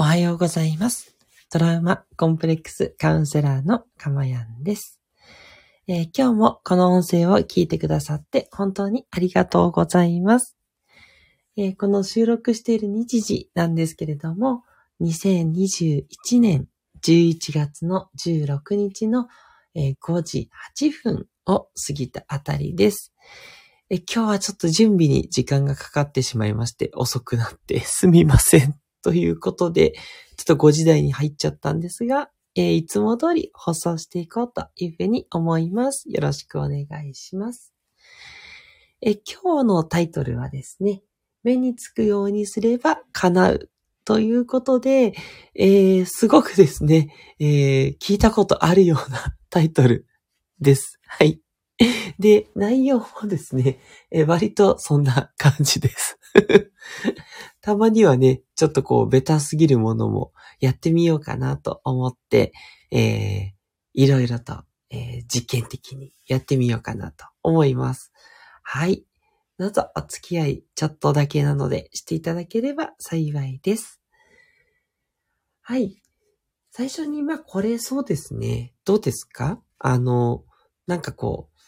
おはようございます。トラウマコンプレックスカウンセラーのかまやんです、えー今日もこの音声を聞いてくださって本当にありがとうございます。えーこの収録している日時なんですけれども、2021年11月の16日の、5時8分を過ぎたあたりです。今日はちょっと準備に時間がかかってしまいまして遅くなってすみません。ということで、ちょっと5時台に入っちゃったんですが、えーいつも通り放送していこうというふうに思います。よろしくお願いします。えー今日のタイトルはですね、目につくようにすれば叶うということで、えーすごくですね、え聞いたことあるようなタイトルです。はい。で、内容もですね、え割とそんな感じです。たまにはね、ちょっとこう、ベタすぎるものもやってみようかなと思って、えー、いろいろと、えー実験的にやってみようかなと思います。はい。どうぞお付き合いちょっとだけなのでしていただければ幸いです。はい。最初に、まあ、これそうですね。どうですか？あの、なんかこう、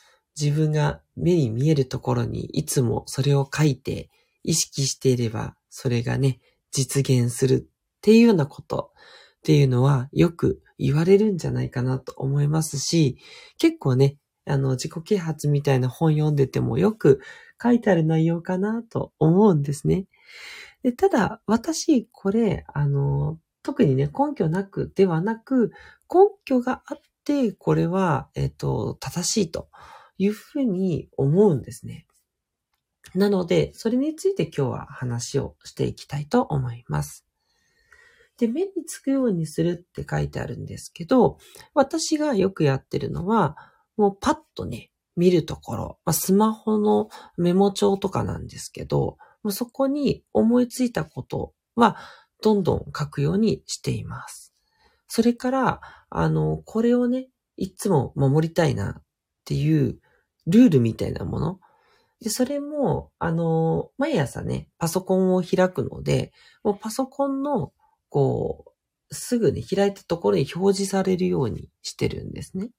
自分が目に見えるところにいつもそれを書いて意識していれば、それがね、実現するっていうようなことっていうのはよく言われるんじゃないかなと思いますし、結構ね、あの、自己啓発みたいな本読んでてもよく書いてある内容かなと思うんですね。でただ、私、これ、あの、特にね、根拠なくではなく、根拠があって、これは、えっ、と、正しいというふうに思うんですね。なので、それについて今日は話をしていきたいと思います。で、目につくようにするって書いてあるんですけど、私がよくやってるのは、もうパッとね、見るところ、まあ、スマホのメモ帳とかなんですけど、もうそこに思いついたことは、どんどん書くようにしています。それから、あの、これをね、いつも守りたいなっていうルールみたいなもの、で、それも、あの、毎朝ね、パソコンを開くので、もうパソコンの、こう、すぐね、開いたところに表示されるようにしてるんですね。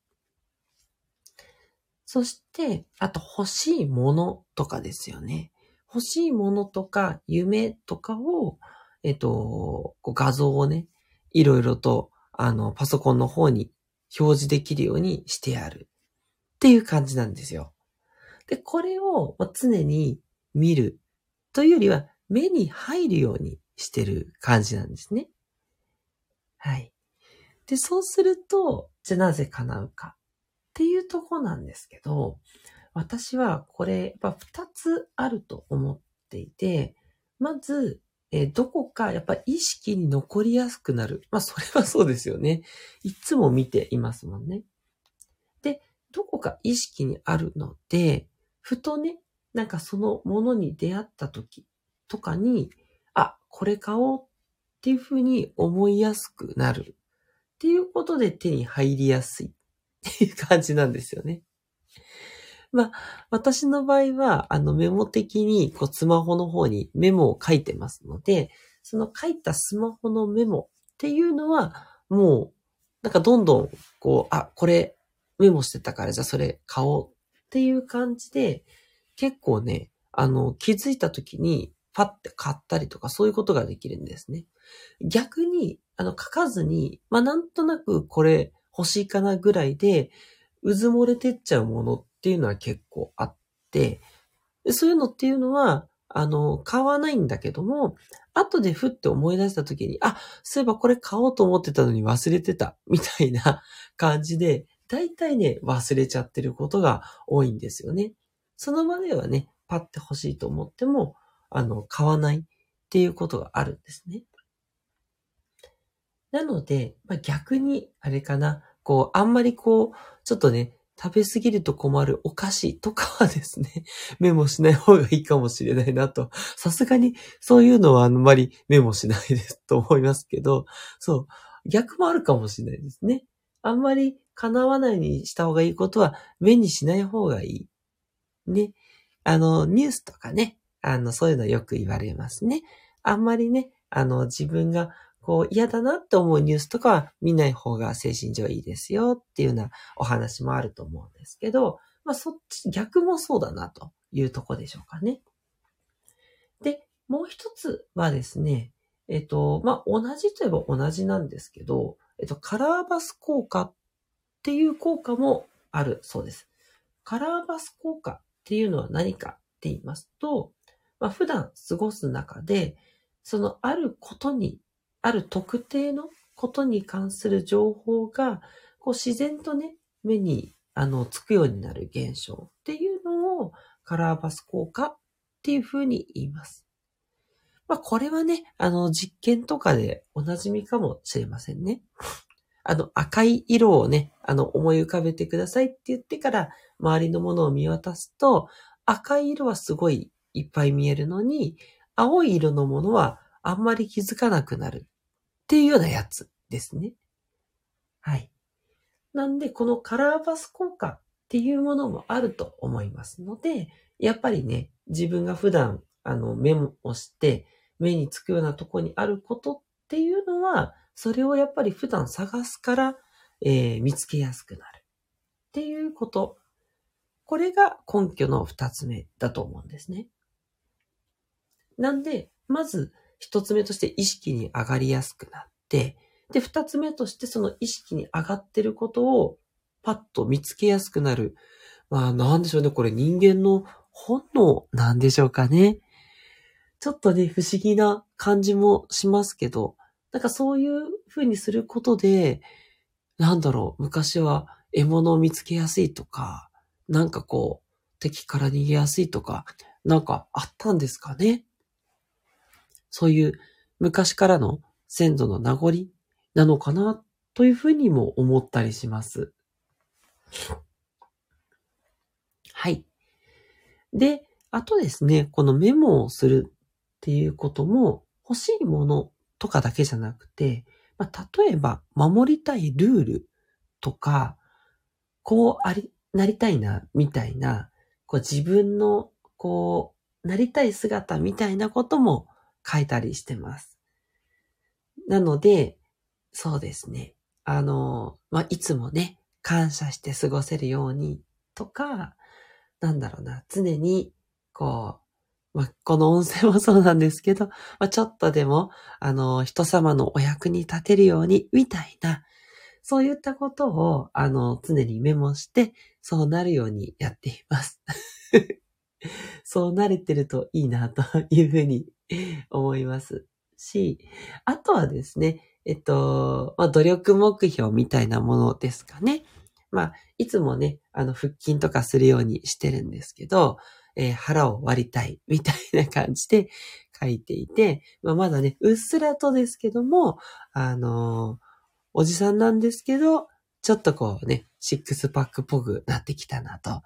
そして、あと欲しいものとかですよね。欲しいものとか夢とかを、えっと、画像をね、いろいろと、あの、パソコンの方に表示できるようにしてやる。っていう感じなんですよ。で、これを常に見るというよりは目に入るようにしてる感じなんですね。はい。で、そうすると、じゃあなぜ叶うかっていうとこなんですけど、私はこれ、やっぱ二つあると思っていて、まず、えどこかやっぱ意識に残りやすくなる。まあ、それはそうですよね。いつも見ていますもんね。で、どこか意識にあるので、ふとね、なんかそのものに出会った時とかに、あ、これ買おうっていうふうに思いやすくなる。っていうことで手に入りやすいっていう感じなんですよね。まあ、私の場合は、あのメモ的にこうスマホの方にメモを書いてますので、その書いたスマホのメモっていうのは、もう、なんかどんどん、こう、あ、これメモしてたからじゃあそれ買おうっていう感じで、結構ね、あの、気づいた時にパッて買ったりとかそういうことができるんですね。逆に、あの、書かずに、まあ、なんとなくこれ欲しいかなぐらいで、うず漏れてっちゃうものっていうのは結構あって、そういうのっていうのは、あの、買わないんだけども、後でふって思い出した時に、あ、そういえばこれ買おうと思ってたのに忘れてた、みたいな感じで、大体ね、忘れちゃってることが多いんですよね。その場ではね、パッて欲しいと思っても、あの、買わないっていうことがあるんですね。なので、まあ、逆に、あれかな、こう、あんまりこう、ちょっとね、食べ過ぎると困るお菓子とかはですね、メモしない方がいいかもしれないなと。さすがにそういうのはあんまりメモしないですと思いますけど、そう、逆もあるかもしれないですね。あんまり叶わないにした方がいいことは目にしない方がいい。ね。あの、ニュースとかね、あの、そういうのよく言われますね。あんまりね、あの、自分がこう嫌だなって思うニュースとかは見ない方が精神上いいですよっていうようなお話もあると思うんですけど、まあそっち、逆もそうだなというとこでしょうかね。で、もう一つはですね、えっと、まあ同じといえば同じなんですけど、えっと、カラーバス効果っていう効果もあるそうです。カラーバス効果っていうのは何かって言いますと、まあ、普段過ごす中で、そのあることに、ある特定のことに関する情報が、こう自然とね、目にあのつくようになる現象っていうのをカラーバス効果っていうふうに言います。まあこれはね、あの実験とかでおなじみかもしれませんね。あの赤い色をね、あの思い浮かべてくださいって言ってから周りのものを見渡すと、赤い色はすごいいっぱい見えるのに、青い色のものはあんまり気づかなくなるっていうようなやつですね。はい。なんで、このカラーバス効果っていうものもあると思いますので、やっぱりね、自分が普段、あの、メモをして、目につくようなとこにあることっていうのは、それをやっぱり普段探すから、えー、見つけやすくなるっていうことこれが根拠の二つ目だと思うんですね。なんで、まず一つ目として意識に上がりやすくなって、で、二つ目としてその意識に上がってることをパッと見つけやすくなる。まあ、なんでしょうね。これ人間の本能なんでしょうかね。ちょっとね、不思議な感じもしますけど、なんかそういう風にすることで、なんだろう、昔は獲物を見つけやすいとか、なんかこう、敵から逃げやすいとか、なんかあったんですかね？そういう昔からの先祖の名残なのかなというふうにも思ったりします。はい。で、あとですね、このメモをするっていうことも欲しいものとかだけじゃなくて、まあ、例えば守りたいルールとか、こうあり、なりたいな、みたいな、こう自分の、こう、なりたい姿みたいなことも書いたりしてます。なので、そうですね。あの、まあ、いつもね、感謝して過ごせるようにとか、なんだろうな、常に、こう、まあ、この音声もそうなんですけど、まあ、ちょっとでも、あの、人様のお役に立てるように、みたいな、そういったことを、あの、常にメモして、そうなるようにやっています。そうなれてるといいな、というふうに思いますし、あとはですね、えっと、まあ、努力目標みたいなものですかね。まあ、いつもね、あの、腹筋とかするようにしてるんですけど、えー、腹を割りたい、みたいな感じで書いていて、まあ、まだね、うっすらとですけども、あのーおじさんなんですけど、ちょっとこうね、シックスパックっぽくなってきたなと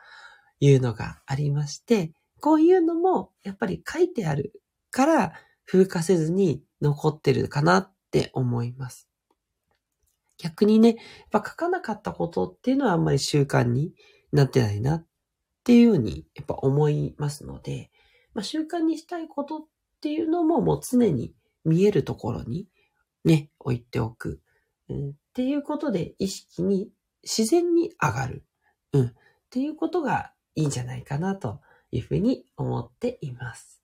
いうのがありまして、こういうのもやっぱり書いてあるから風化せずに残ってるかなって思います。逆にね、やっぱ書かなかったことっていうのはあんまり習慣になってないなっっていうようにやっぱ思いますので、まあ、習慣にしたいことっていうのももう常に見えるところにね、置いておく。うん、っていうことで意識に自然に上がる。うん。っていうことがいいんじゃないかなというふうに思っています。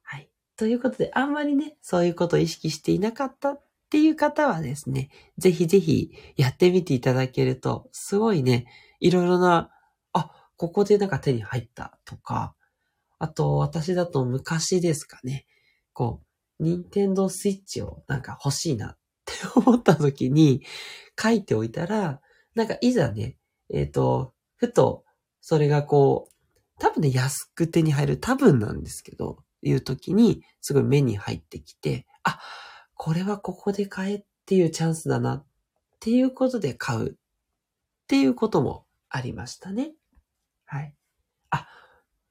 はい。ということで、あんまりね、そういうことを意識していなかったっていう方はですね、ぜひぜひやってみていただけると、すごいね、いろいろな、ここでなんか手に入ったとか、あと私だと昔ですかね、こう、ニンテンドースイッチをなんか欲しいなって思った時に書いておいたら、なんかいざね、えっ、ー、と、ふと、それがこう、多分ね、安く手に入る、多分なんですけど、いう時に、すごい目に入ってきて、あ、これはここで買えっていうチャンスだなっていうことで買うっていうこともありましたね。はい。あ、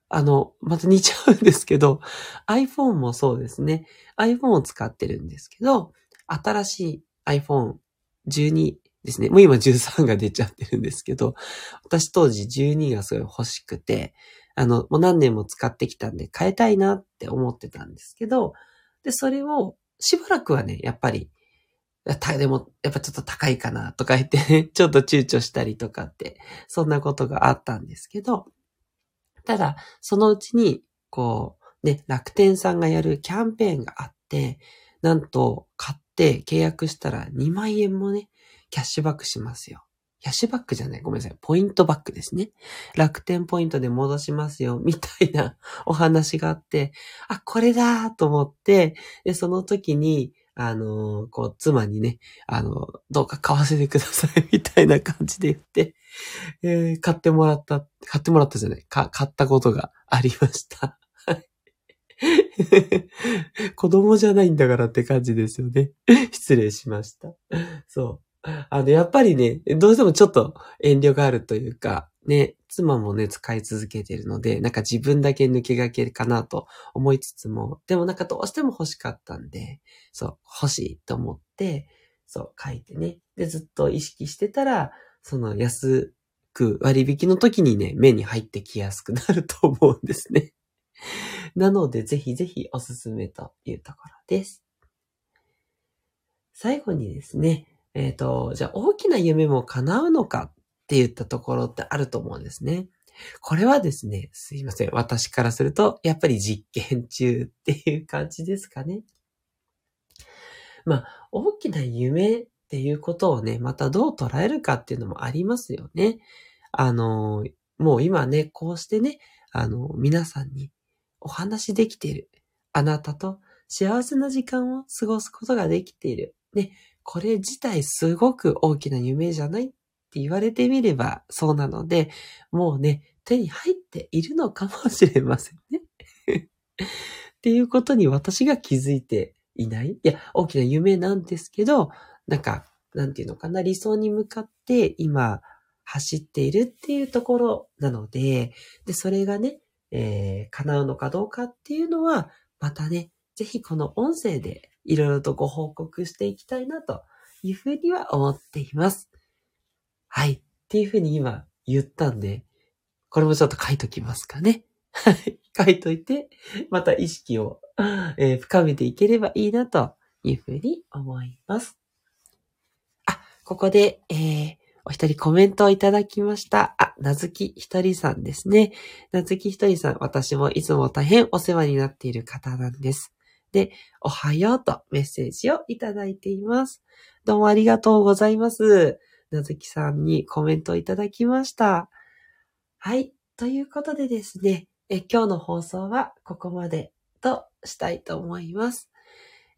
あの、また似ちゃうんですけど、iPhone もそうですね。iPhone を使ってるんですけど、新しい iPhone 12ですね。もう今13が出ちゃってるんですけど、私当時12がすごい欲しくて、あの、もう何年も使ってきたんで変えたいなって思ってたんですけど、で、それをしばらくはね、やっぱり、た、でも、やっぱちょっと高いかなとか言ってね、ちょっと躊躇したりとかって、そんなことがあったんですけど、ただ、そのうちに、こう、ね、楽天さんがやるキャンペーンがあって、なんと、買って契約したら2万円もね、キャッシュバックしますよ。キャッシュバックじゃない。ごめんなさい。ポイントバックですね。楽天ポイントで戻しますよ。みたいなお話があって、あ、これだと思って、で、その時に、あの、こう、妻にね、あの、どうか買わせてください、みたいな感じで言って、えー、買ってもらった、買ってもらったじゃない、か、買ったことがありました。子供じゃないんだからって感じですよね。失礼しました。そう。あの、やっぱりね、どうしてもちょっと遠慮があるというか、ね、妻もね、使い続けてるので、なんか自分だけ抜けがけかなと思いつつも、でもなんかどうしても欲しかったんで、そう、欲しいと思って、そう、書いてね。で、ずっと意識してたら、その安く割引の時にね、目に入ってきやすくなると思うんですね。なので、ぜひぜひおすすめというところです。最後にですね、えっ、ー、と、じゃあ大きな夢も叶うのかって言ったところってあると思うんですね。これはですね、すいません。私からすると、やっぱり実験中っていう感じですかね。まあ、大きな夢っていうことをね、またどう捉えるかっていうのもありますよね。あの、もう今ね、こうしてね、あの、皆さんにお話できている。あなたと幸せな時間を過ごすことができている。ね、これ自体すごく大きな夢じゃないって言われてみればそうなので、もうね、手に入っているのかもしれませんね。っていうことに私が気づいていないいや、大きな夢なんですけど、なんか、なんていうのかな、理想に向かって今走っているっていうところなので、で、それがね、えー、叶うのかどうかっていうのは、またね、ぜひこの音声でいろいろとご報告していきたいなというふうには思っています。はい。っていうふうに今言ったんで、これもちょっと書いときますかね。はい。書いといて、また意識を、えー、深めていければいいなというふうに思います。あ、ここで、えー、お一人コメントをいただきました。あ、なずきひとりさんですね。なずきひとりさん、私もいつも大変お世話になっている方なんです。で、おはようとメッセージをいただいています。どうもありがとうございます。なずきさんにコメントいただきました。はい。ということでですね、え今日の放送はここまでとしたいと思います。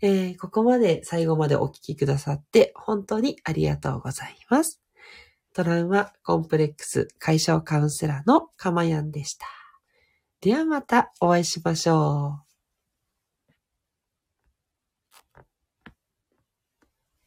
えー、ここまで最後までお聞きくださって本当にありがとうございます。トラウマコンプレックス解消カウンセラーのかまやんでした。ではまたお会いしましょう。